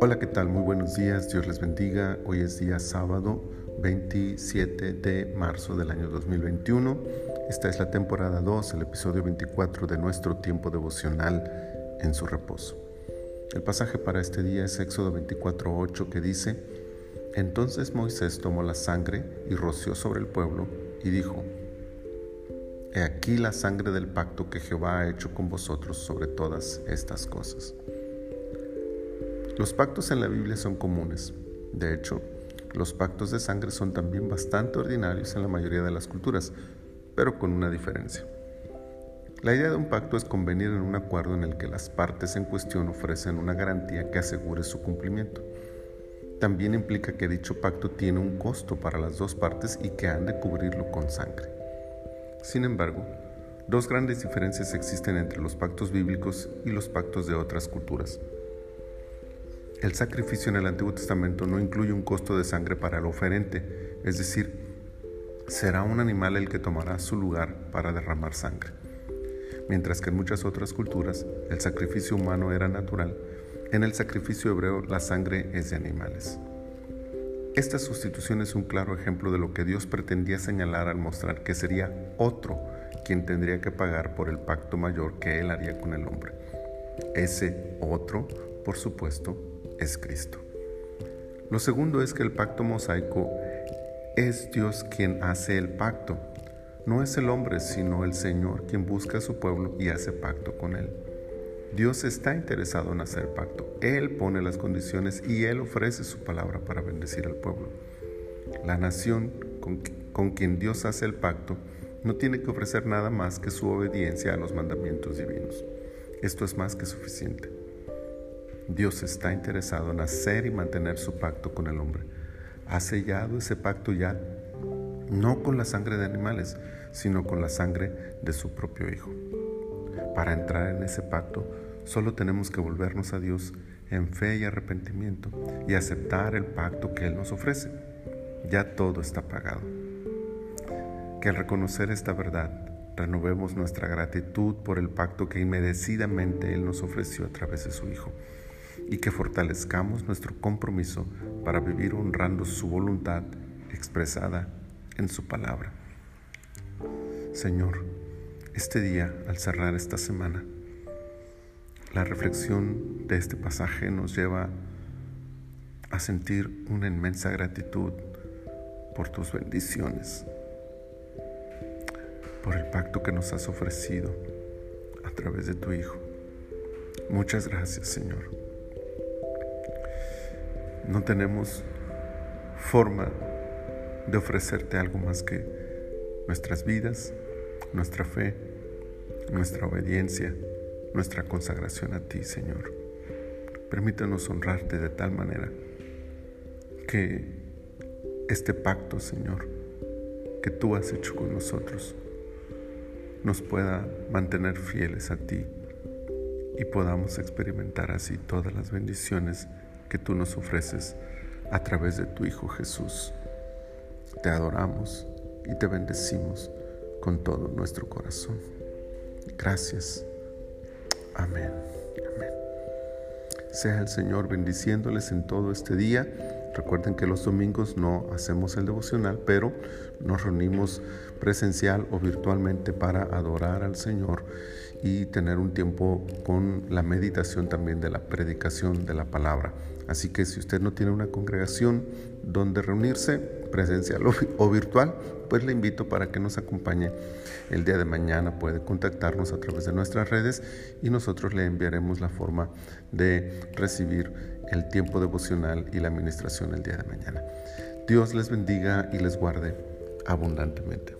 Hola, ¿qué tal? Muy buenos días, Dios les bendiga. Hoy es día sábado 27 de marzo del año 2021. Esta es la temporada 2, el episodio 24 de nuestro tiempo devocional en su reposo. El pasaje para este día es Éxodo 24:8 que dice, Entonces Moisés tomó la sangre y roció sobre el pueblo y dijo, He aquí la sangre del pacto que Jehová ha hecho con vosotros sobre todas estas cosas. Los pactos en la Biblia son comunes. De hecho, los pactos de sangre son también bastante ordinarios en la mayoría de las culturas, pero con una diferencia. La idea de un pacto es convenir en un acuerdo en el que las partes en cuestión ofrecen una garantía que asegure su cumplimiento. También implica que dicho pacto tiene un costo para las dos partes y que han de cubrirlo con sangre. Sin embargo, dos grandes diferencias existen entre los pactos bíblicos y los pactos de otras culturas. El sacrificio en el Antiguo Testamento no incluye un costo de sangre para el oferente, es decir, será un animal el que tomará su lugar para derramar sangre. Mientras que en muchas otras culturas el sacrificio humano era natural, en el sacrificio hebreo la sangre es de animales. Esta sustitución es un claro ejemplo de lo que Dios pretendía señalar al mostrar que sería otro quien tendría que pagar por el pacto mayor que Él haría con el hombre. Ese otro, por supuesto, es Cristo. Lo segundo es que el pacto mosaico es Dios quien hace el pacto. No es el hombre, sino el Señor quien busca a su pueblo y hace pacto con él. Dios está interesado en hacer pacto. Él pone las condiciones y Él ofrece su palabra para bendecir al pueblo. La nación con, con, quien Dios hace el pacto no tiene que ofrecer nada más que su obediencia a los mandamientos divinos. Esto es más que suficiente. Dios está interesado en hacer y mantener su pacto con el hombre. Ha sellado ese pacto ya no con la sangre de animales, sino con la sangre de su propio Hijo. Para entrar en ese pacto, solo tenemos que volvernos a Dios en fe y arrepentimiento y aceptar el pacto que Él nos ofrece. Ya todo está pagado. Que al reconocer esta verdad, renovemos nuestra gratitud por el pacto que inmerecidamente Él nos ofreció a través de su Hijo y que fortalezcamos nuestro compromiso para vivir honrando su voluntad expresada en su palabra. Señor, este día, al cerrar esta semana, la reflexión de este pasaje nos lleva a sentir una inmensa gratitud por tus bendiciones, por el pacto que nos has ofrecido a través de tu Hijo. Muchas gracias, Señor. No tenemos forma de ofrecerte algo más que nuestras vidas, nuestra fe, nuestra obediencia, nuestra consagración a ti, Señor. Permítanos honrarte de tal manera que este pacto, Señor, que tú has hecho con nosotros, nos pueda mantener fieles a ti y podamos experimentar así todas las bendiciones que tú nos ofreces a través de tu Hijo Jesús. Te adoramos y te bendecimos con todo nuestro corazón. Gracias. Amén. Amén. Sea el Señor bendiciéndoles en todo este día. Recuerden que los domingos no hacemos el devocional, pero nos reunimos presencial o virtualmente para adorar al Señor y tener un tiempo con la meditación también de la predicación de la palabra. Así que si usted no tiene una congregación donde reunirse, presencial o virtual, pues le invito para que nos acompañe el día de mañana. Puede contactarnos a través de nuestras redes y nosotros le enviaremos la forma de recibir el tiempo devocional y la administración el día de mañana. Dios les bendiga y les guarde abundantemente.